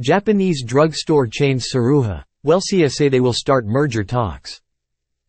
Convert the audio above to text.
Japanese drugstore chains Saruha, Welcia say they will start merger talks.